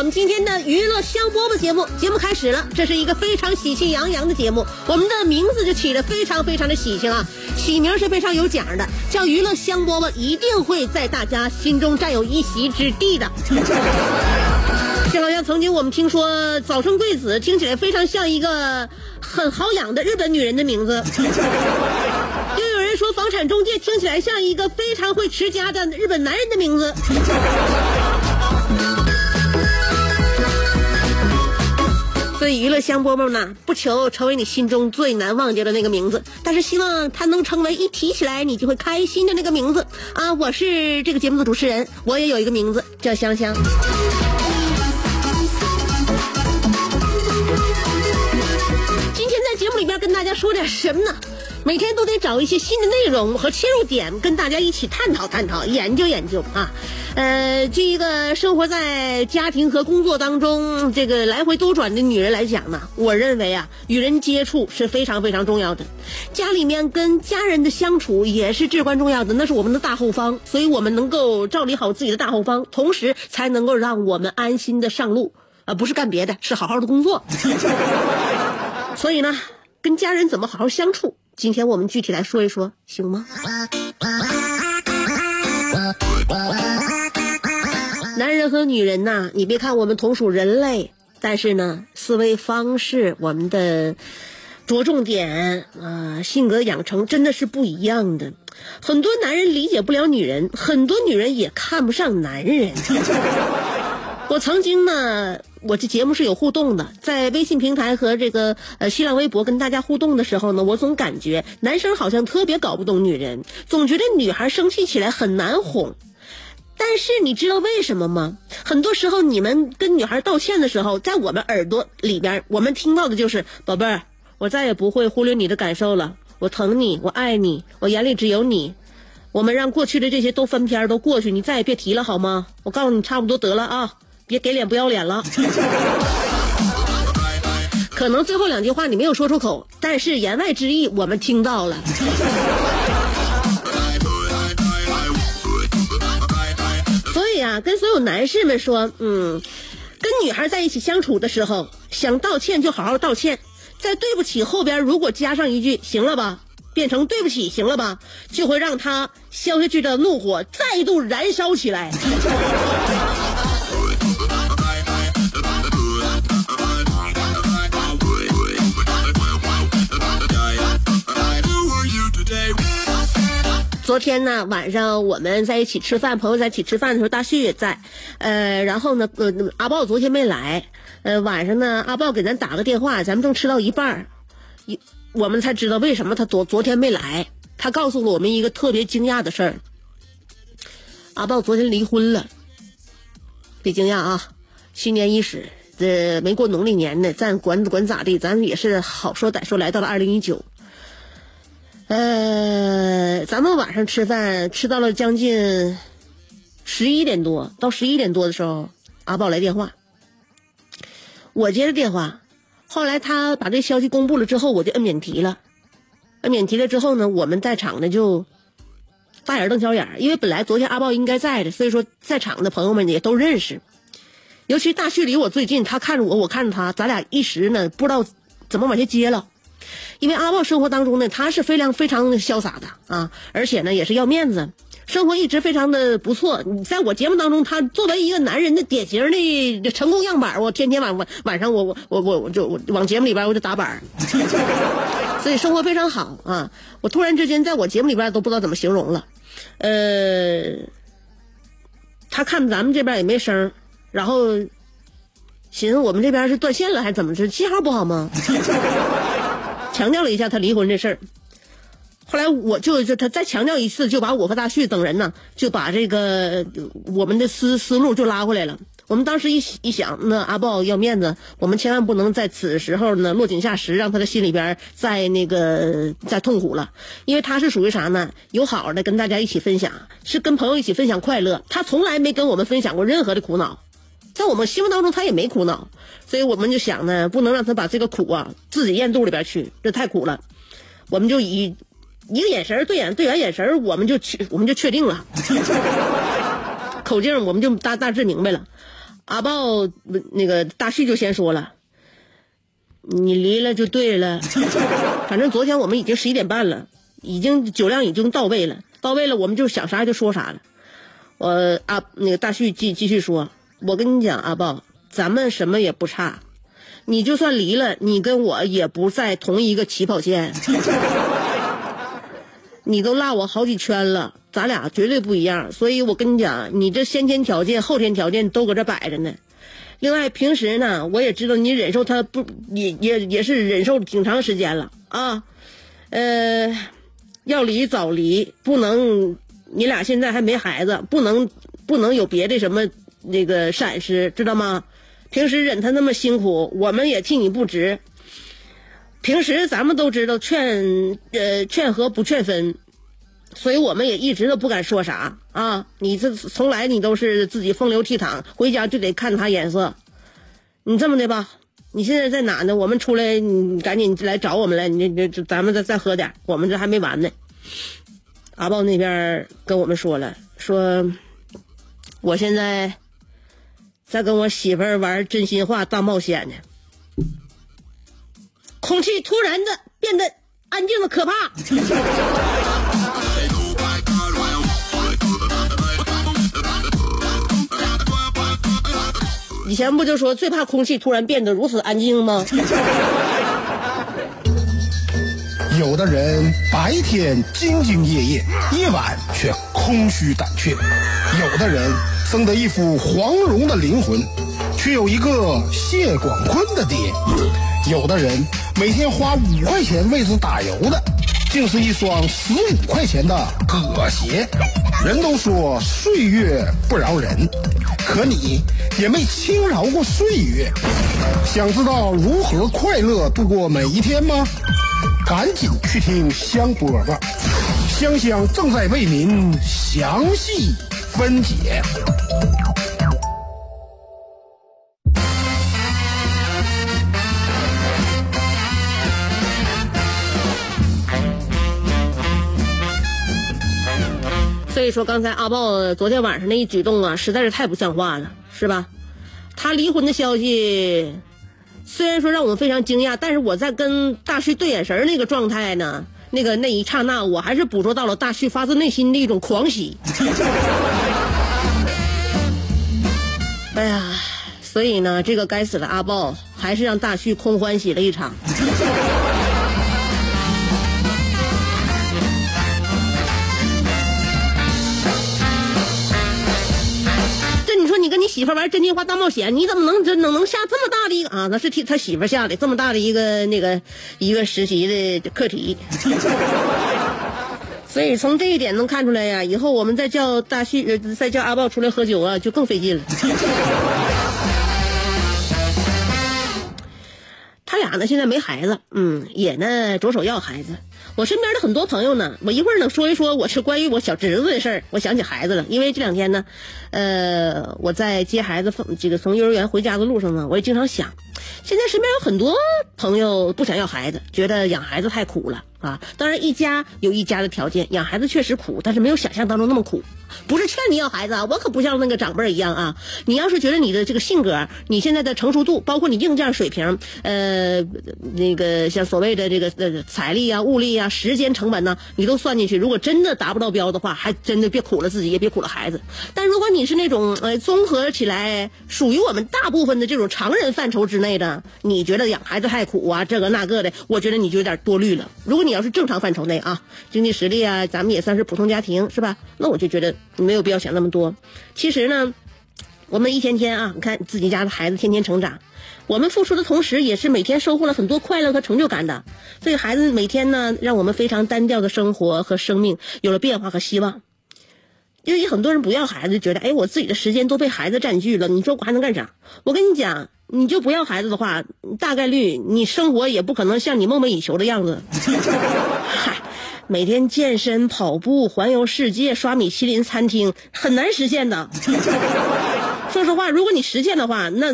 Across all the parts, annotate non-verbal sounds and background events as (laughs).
我们今天的娱乐香饽饽节目。节目开始了，这是一个非常喜气洋洋的节目。我们的名字就起得非常非常的喜庆啊，起名是非常有奖的，叫娱乐香饽饽，一定会在大家心中占有一席之地的。(laughs) 这好像曾经我们听说早生贵子，听起来非常像一个很好养的日本女人的名字。(laughs) 又有人说房产中介听起来像一个非常会持家的日本男人的名字。娱乐香饽饽呢，不求成为你心中最难忘记的那个名字，但是希望它能成为一提起来你就会开心的那个名字啊！我是这个节目的主持人，我也有一个名字叫香香。节目里边跟大家说点什么呢？每天都得找一些新的内容和切入点，跟大家一起探讨探讨、研究研究啊。呃，这一个生活在家庭和工作当中，这个来回多转的女人来讲呢，我认为啊，与人接触是非常非常重要的。家里面跟家人的相处也是至关重要的，那是我们的大后方，所以我们能够照理好自己的大后方，同时才能够让我们安心的上路。啊，不是干别的，是好好的工作。所以呢，跟家人怎么好好相处？今天我们具体来说一说，行吗？男人和女人呐，你别看我们同属人类，但是呢，思维方式、我们的着重点啊、性格养成真的是不一样的。很多男人理解不了女人，很多女人也看不上男人。(laughs) 我曾经呢，我这节目是有互动的，在微信平台和这个呃新浪微博跟大家互动的时候呢，我总感觉男生好像特别搞不懂女人，总觉得女孩生气起来很难哄。但是你知道为什么吗？很多时候你们跟女孩道歉的时候，在我们耳朵里边，我们听到的就是“宝贝儿，我再也不会忽略你的感受了，我疼你，我爱你，我眼里只有你。”我们让过去的这些都翻篇都过去，你再也别提了好吗？我告诉你，差不多得了啊，别给脸不要脸了。可能最后两句话你没有说出口，但是言外之意我们听到了。所以啊，跟所有男士们说，嗯，跟女孩在一起相处的时候，想道歉就好好道歉，在对不起后边如果加上一句行了吧，变成对不起行了吧，就会让他消下去的怒火再度燃烧起来。昨天呢晚上我们在一起吃饭，朋友在一起吃饭的时候，大旭也在，呃，然后呢，呃，阿豹昨天没来，呃，晚上呢，阿豹给咱打个电话，咱们正吃到一半儿，一我们才知道为什么他昨昨天没来。他告诉了我们一个特别惊讶的事儿，阿豹昨天离婚了，别惊讶啊，新年伊始，这没过农历年呢，咱管管咋地，咱也是好说歹说来到了二零一九。呃，咱们晚上吃饭吃到了将近十一点多，到十一点多的时候，阿豹来电话，我接着电话，后来他把这消息公布了之后，我就摁免提了，摁免提了之后呢，我们在场的就大眼瞪小眼，因为本来昨天阿豹应该在的，所以说在场的朋友们也都认识，尤其大旭离我最近，他看着我，我看着他，咱俩一时呢不知道怎么往下接了。因为阿豹生活当中呢，他是非常非常潇洒的啊，而且呢也是要面子，生活一直非常的不错。你在我节目当中，他作为一个男人的典型的成功样板，我天天晚晚晚上我我我我我就我往节目里边我就打板 (laughs) 所以生活非常好啊！我突然之间在我节目里边都不知道怎么形容了，呃，他看咱们这边也没声然后寻思我们这边是断线了还是怎么着？信号不好吗？强调了一下他离婚这事儿。后来我就就他再强调一次，就把我和大旭等人呢，就把这个我们的思思路就拉回来了。我们当时一一想，那阿豹要面子，我们千万不能在此时候呢落井下石，让他的心里边再那个再痛苦了。因为他是属于啥呢？有好的跟大家一起分享，是跟朋友一起分享快乐。他从来没跟我们分享过任何的苦恼，在我们心目当中他也没苦恼，所以我们就想呢，不能让他把这个苦啊自己咽肚里边去，这太苦了。我们就以。一个眼神对眼对眼眼神我们就确我们就确定了，(laughs) 口径我们就大大致明白了。阿豹那个大旭就先说了，你离了就对了。反正昨天我们已经十一点半了，已经酒量已经到位了，到位了我们就想啥就说啥了。我阿那个大旭继继续说，我跟你讲阿豹，咱们什么也不差，你就算离了，你跟我也不在同一个起跑线。你都落我好几圈了，咱俩绝对不一样。所以我跟你讲，你这先天条件、后天条件都搁这摆着呢。另外，平时呢，我也知道你忍受他不也也也是忍受挺长时间了啊。呃，要离早离，不能你俩现在还没孩子，不能不能有别的什么那个闪失，知道吗？平时忍他那么辛苦，我们也替你不值。平时咱们都知道劝呃劝和不劝分，所以我们也一直都不敢说啥啊。你这从来你都是自己风流倜傥，回家就得看他眼色。你这么的吧，你现在在哪呢？我们出来，你赶紧来找我们来。你这这咱们再再喝点，我们这还没完呢。阿豹那边跟我们说了，说我现在在跟我媳妇儿玩真心话大冒险呢。空气突然的变得安静的可怕。以前不就说最怕空气突然变得如此安静吗？有的人白天兢兢业业，夜晚却空虚胆怯；有的人生得一副黄蓉的灵魂，却有一个谢广坤的爹。有的人每天花五块钱为之打油的，竟是一双十五块钱的葛鞋。人都说岁月不饶人，可你也没轻饶过岁月。想知道如何快乐度过每一天吗？赶紧去听香饽饽，香香正在为您详细分解。所以说，刚才阿豹昨天晚上那一举动啊，实在是太不像话了，是吧？他离婚的消息，虽然说让我们非常惊讶，但是我在跟大旭对眼神那个状态呢，那个那一刹那，我还是捕捉到了大旭发自内心的一种狂喜。(laughs) 哎呀，所以呢，这个该死的阿豹还是让大旭空欢喜了一场。跟你媳妇玩真心话大冒险，你怎么能这能能下这么大的一个啊？那是替他媳妇下的这么大的一个那个一个实习的课题。(laughs) 所以从这一点能看出来呀，以后我们再叫大旭，再叫阿豹出来喝酒啊，就更费劲了。(laughs) 他俩呢，现在没孩子，嗯，也呢着手要孩子。我身边的很多朋友呢，我一会儿呢说一说我是关于我小侄子的事儿。我想起孩子了，因为这两天呢，呃，我在接孩子从这个从幼儿园回家的路上呢，我也经常想，现在身边有很多朋友不想要孩子，觉得养孩子太苦了。啊。当然，一家有一家的条件，养孩子确实苦，但是没有想象当中那么苦。不是劝你要孩子，啊，我可不像那个长辈一样啊。你要是觉得你的这个性格，你现在的成熟度，包括你硬件水平，呃，那个像所谓的这个呃财力啊、物力啊、时间成本呢，你都算进去。如果真的达不到标的话，还真的别苦了自己，也别苦了孩子。但如果你是那种呃综合起来属于我们大部分的这种常人范畴之内的，你觉得养孩子太苦啊，这个那个的，我觉得你就有点多虑了。如果你要是正常范畴内啊，经济实力啊，咱们也算是普通家庭，是吧？那我就觉得。没有必要想那么多。其实呢，我们一天天啊，你看自己家的孩子天天成长，我们付出的同时，也是每天收获了很多快乐和成就感的。所以孩子每天呢，让我们非常单调的生活和生命有了变化和希望。因为很多人不要孩子，觉得哎，我自己的时间都被孩子占据了，你说我还能干啥？我跟你讲，你就不要孩子的话，大概率你生活也不可能像你梦寐以求的样子。(laughs) 嗨。每天健身、跑步、环游世界、刷米其林餐厅，很难实现的。说实话，如果你实现的话，那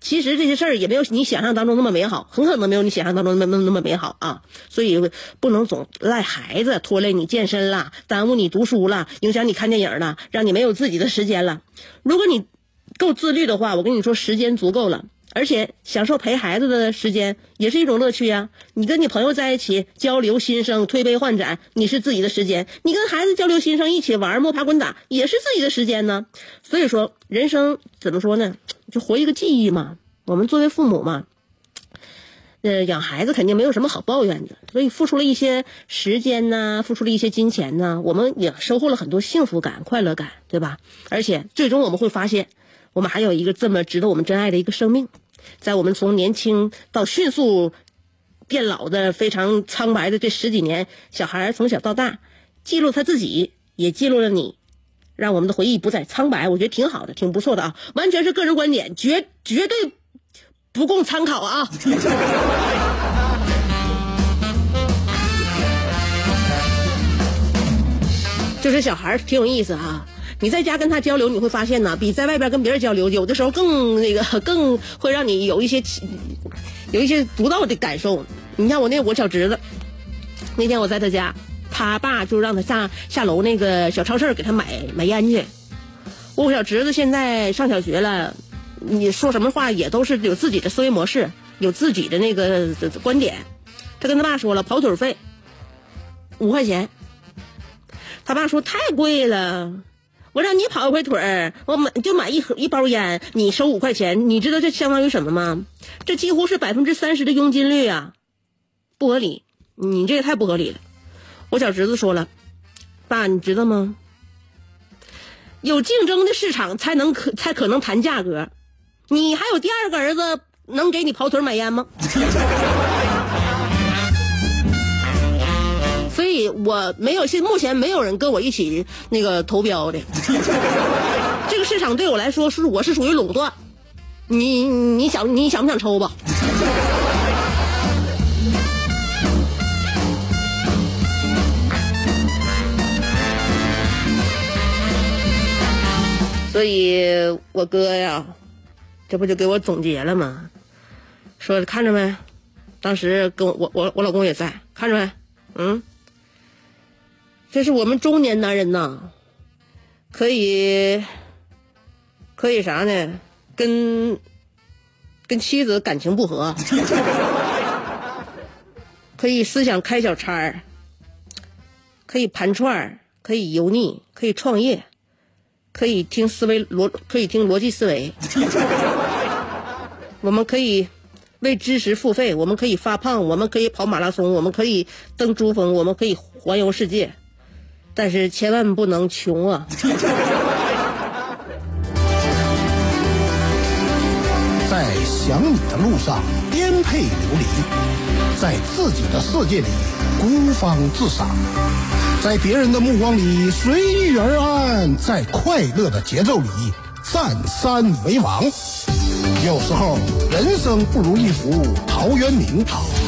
其实这些事儿也没有你想象当中那么美好，很可能没有你想象当中那么那么美好啊。所以不能总赖孩子拖累你健身了，耽误你读书了，影响你看电影了，让你没有自己的时间了。如果你够自律的话，我跟你说，时间足够了。而且享受陪孩子的时间也是一种乐趣呀！你跟你朋友在一起交流心声、推杯换盏，你是自己的时间；你跟孩子交流心声、一起玩摸爬滚打，也是自己的时间呢。所以说，人生怎么说呢？就活一个记忆嘛。我们作为父母嘛，呃，养孩子肯定没有什么好抱怨的。所以付出了一些时间呢，付出了一些金钱呢，我们也收获了很多幸福感、快乐感，对吧？而且最终我们会发现，我们还有一个这么值得我们珍爱的一个生命。在我们从年轻到迅速变老的非常苍白的这十几年，小孩从小到大，记录他自己，也记录了你，让我们的回忆不再苍白。我觉得挺好的，挺不错的啊，完全是个人观点，绝绝对不供参考啊。就是小孩挺有意思哈。你在家跟他交流，你会发现呢，比在外边跟别人交流，有的时候更那个，(laughs) 更会让你有一些有一些独到的感受。你像我那我小侄子，那天我在他家，他爸就让他下下楼那个小超市给他买买烟去。我小侄子现在上小学了，你说什么话也都是有自己的思维模式，有自己的那个观点。他跟他爸说了，跑腿费五块钱，他爸说太贵了。我让你跑一回腿儿，我买就买一盒一包烟，你收五块钱，你知道这相当于什么吗？这几乎是百分之三十的佣金率啊，不合理，你这也太不合理了。我小侄子说了，爸，你知道吗？有竞争的市场才能可才可能谈价格，你还有第二个儿子能给你跑腿买烟吗？我没有，现目前没有人跟我一起那个投标的。(laughs) 这个市场对我来说是我是属于垄断。你你想你想不想抽吧？所以我哥呀，这不就给我总结了吗？说看着没？当时跟我我我老公也在，看着没？嗯。这是我们中年男人呐，可以，可以啥呢？跟跟妻子感情不和，(laughs) 可以思想开小差儿，可以盘串儿，可以油腻，可以创业，可以听思维逻，可以听逻辑思维。(laughs) 我们可以为知识付费，我们可以发胖，我们可以跑马拉松，我们可以登珠峰，我们可以环游世界。但是千万不能穷啊！(laughs) 在想你的路上颠沛流离，在自己的世界里孤芳自赏，在别人的目光里随遇而安，在快乐的节奏里占山为王。有时候人生不如一壶陶渊明，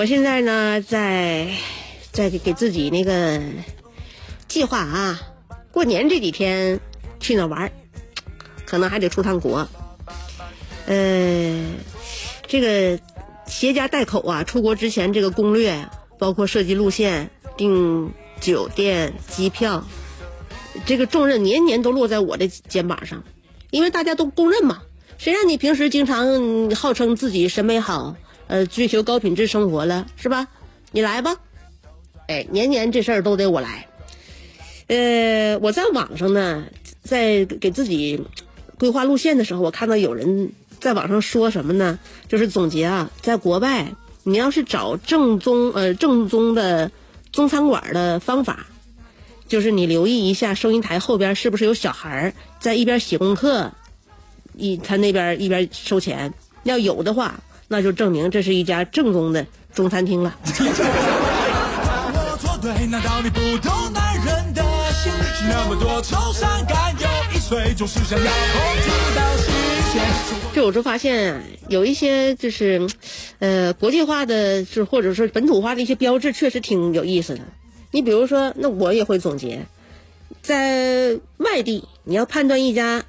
我现在呢，在在给自己那个计划啊，过年这几天去哪玩儿可能还得出趟国。呃，这个携家带口啊，出国之前这个攻略，包括设计路线、订酒店、机票，这个重任年年都落在我的肩膀上，因为大家都公认嘛。谁让你平时经常号称自己审美好，呃，追求高品质生活了，是吧？你来吧，哎，年年这事儿都得我来。呃，我在网上呢，在给自己规划路线的时候，我看到有人在网上说什么呢？就是总结啊，在国外，你要是找正宗呃正宗的中餐馆的方法，就是你留意一下收银台后边是不是有小孩在一边写功课。一他那边一边收钱，要有的话，那就证明这是一家正宗的中餐厅了。就我就发现有一些就是，呃，国际化的，就或者说本土化的一些标志，确实挺有意思的。你比如说，那我也会总结，在外地你要判断一家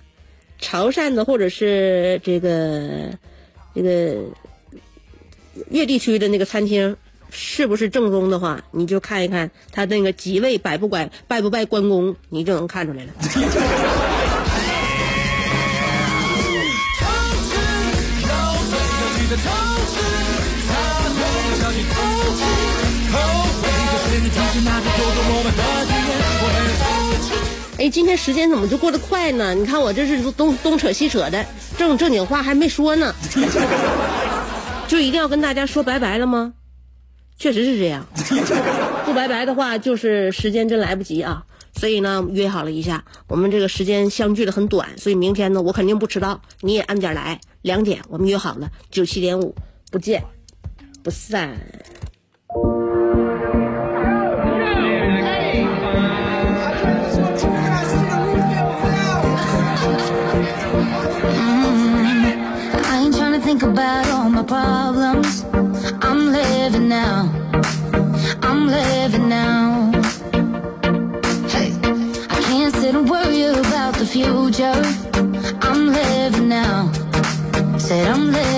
潮汕的或者是这个这个粤地区的那个餐厅是不是正宗的话，你就看一看他那个几位摆不摆拜不拜关公，你就能看出来了。哎，今天时间怎么就过得快呢？你看我这是东东扯西扯的，正正经话还没说呢，就一定要跟大家说拜拜了吗？确实是这样，(laughs) 不拜拜的话，就是时间真来不及啊。所以呢，约好了一下，我们这个时间相距的很短，所以明天呢，我肯定不迟到，你也按点来，两点我们约好了，九七点五，不见不散。Problems. I'm living now. I'm living now. Hey, I can't sit and worry about the future. I'm living now. Said I'm living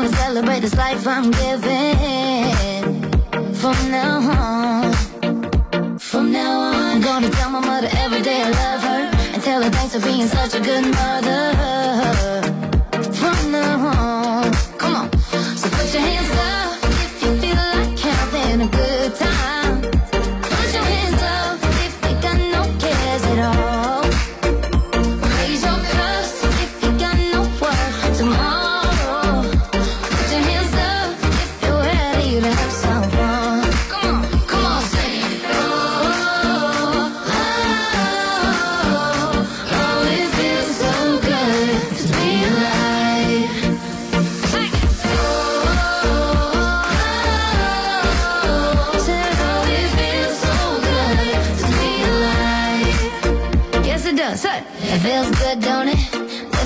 Gonna celebrate this life I'm giving. From now on, from now on, I'm gonna tell my mother every day I love her and tell her thanks for being such a good mother.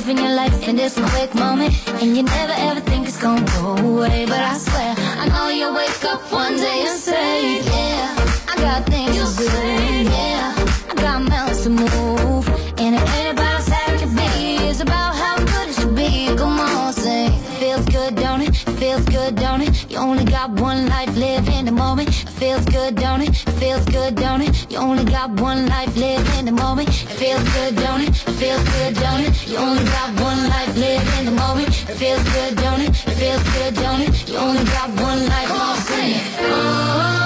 Living your life in this quick moment, and you never ever think it's gonna go away. But I swear, I know you'll wake up one day and say, Yeah, I got things to do. Yeah, I got mountains to move, and it ain't about how sad it can be. It's about how good it should be. Come on, say, feels good, don't it? feels good, don't it? You only got one life, live in the moment. It feels good, don't it? It feels good, don't it? You only got one life, live in the moment. It feels good, don't it? It feels good, don't it? You only got one life, live in the moment. It feels good, don't it? It feels good, don't it? You only got one life, Come on, sing it. Oh.